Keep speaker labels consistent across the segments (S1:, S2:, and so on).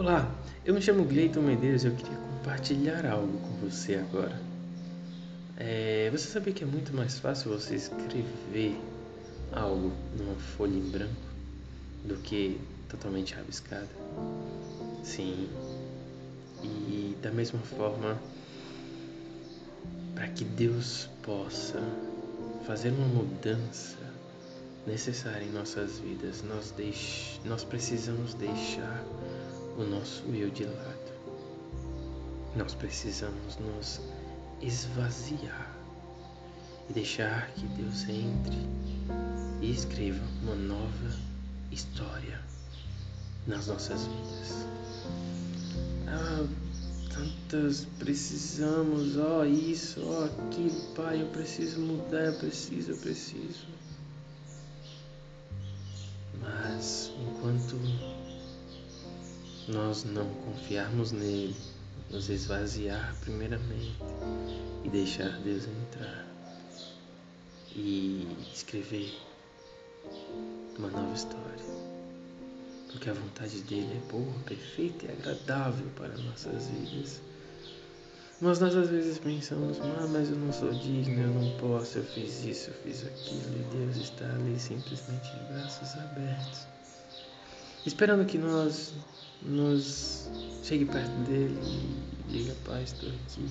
S1: Olá, eu me chamo Gleiton Medeiros e eu queria compartilhar algo com você agora. É, você sabia que é muito mais fácil você escrever algo numa folha em branco do que totalmente rabiscada? Sim. E da mesma forma, para que Deus possa fazer uma mudança necessária em nossas vidas, nós, deix... nós precisamos deixar o nosso eu de lado. Nós precisamos nos esvaziar e deixar que Deus entre e escreva uma nova história nas nossas vidas. Ah, tantas precisamos, ó, oh, isso, ó, oh, aquilo, Pai, eu preciso mudar, eu preciso, eu preciso. Mas enquanto nós não confiarmos nele, nos esvaziar primeiramente e deixar Deus entrar e escrever uma nova história. Porque a vontade dele é boa, perfeita e agradável para nossas vidas. Mas nós às vezes pensamos, ah, mas eu não sou digno, eu não posso, eu fiz isso, eu fiz aquilo, e Deus está ali simplesmente de braços abertos, esperando que nós nos chegue perto dele e diga, pai, estou aqui.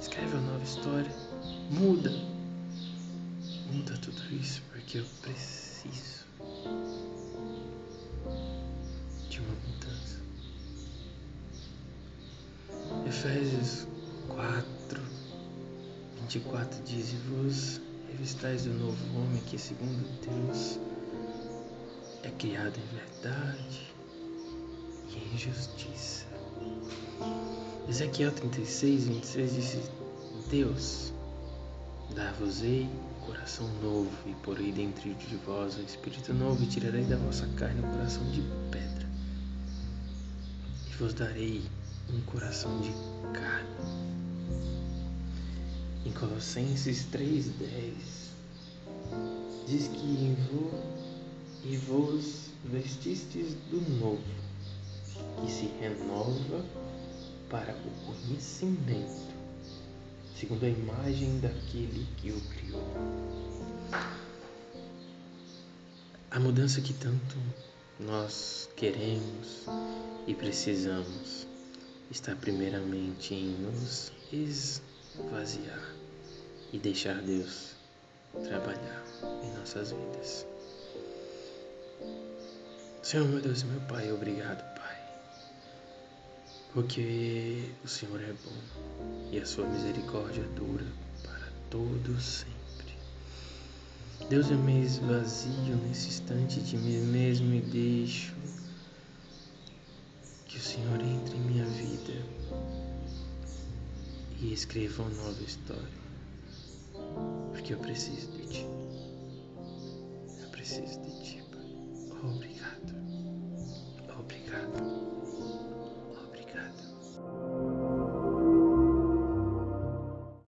S1: Escreve uma nova história, muda, muda tudo isso, porque eu preciso de uma mudança. Efésios 4, 24 diz: E vos revistais do novo homem que, segundo Deus, é criado em verdade e em justiça. Ezequiel 36, 26 diz: Deus, dar-vos-ei coração novo, e porei dentro de vós um espírito novo, e tirarei da vossa carne um coração de pedra, e vos darei um coração de carne. Em Colossenses 3,10 diz que e vos vestistes do novo, que se renova para o conhecimento, segundo a imagem daquele que o criou. A mudança que tanto nós queremos e precisamos está primeiramente em nos esvaziar e deixar Deus trabalhar em nossas vidas. Senhor, meu Deus e meu Pai, obrigado, Pai, porque o Senhor é bom e a sua misericórdia dura para todos sempre. Deus, eu me esvazio nesse instante de mim mesmo e deixo que o Senhor entre em minha vida e escreva uma nova história, porque eu preciso de Ti. Eu preciso de Ti. Obrigado.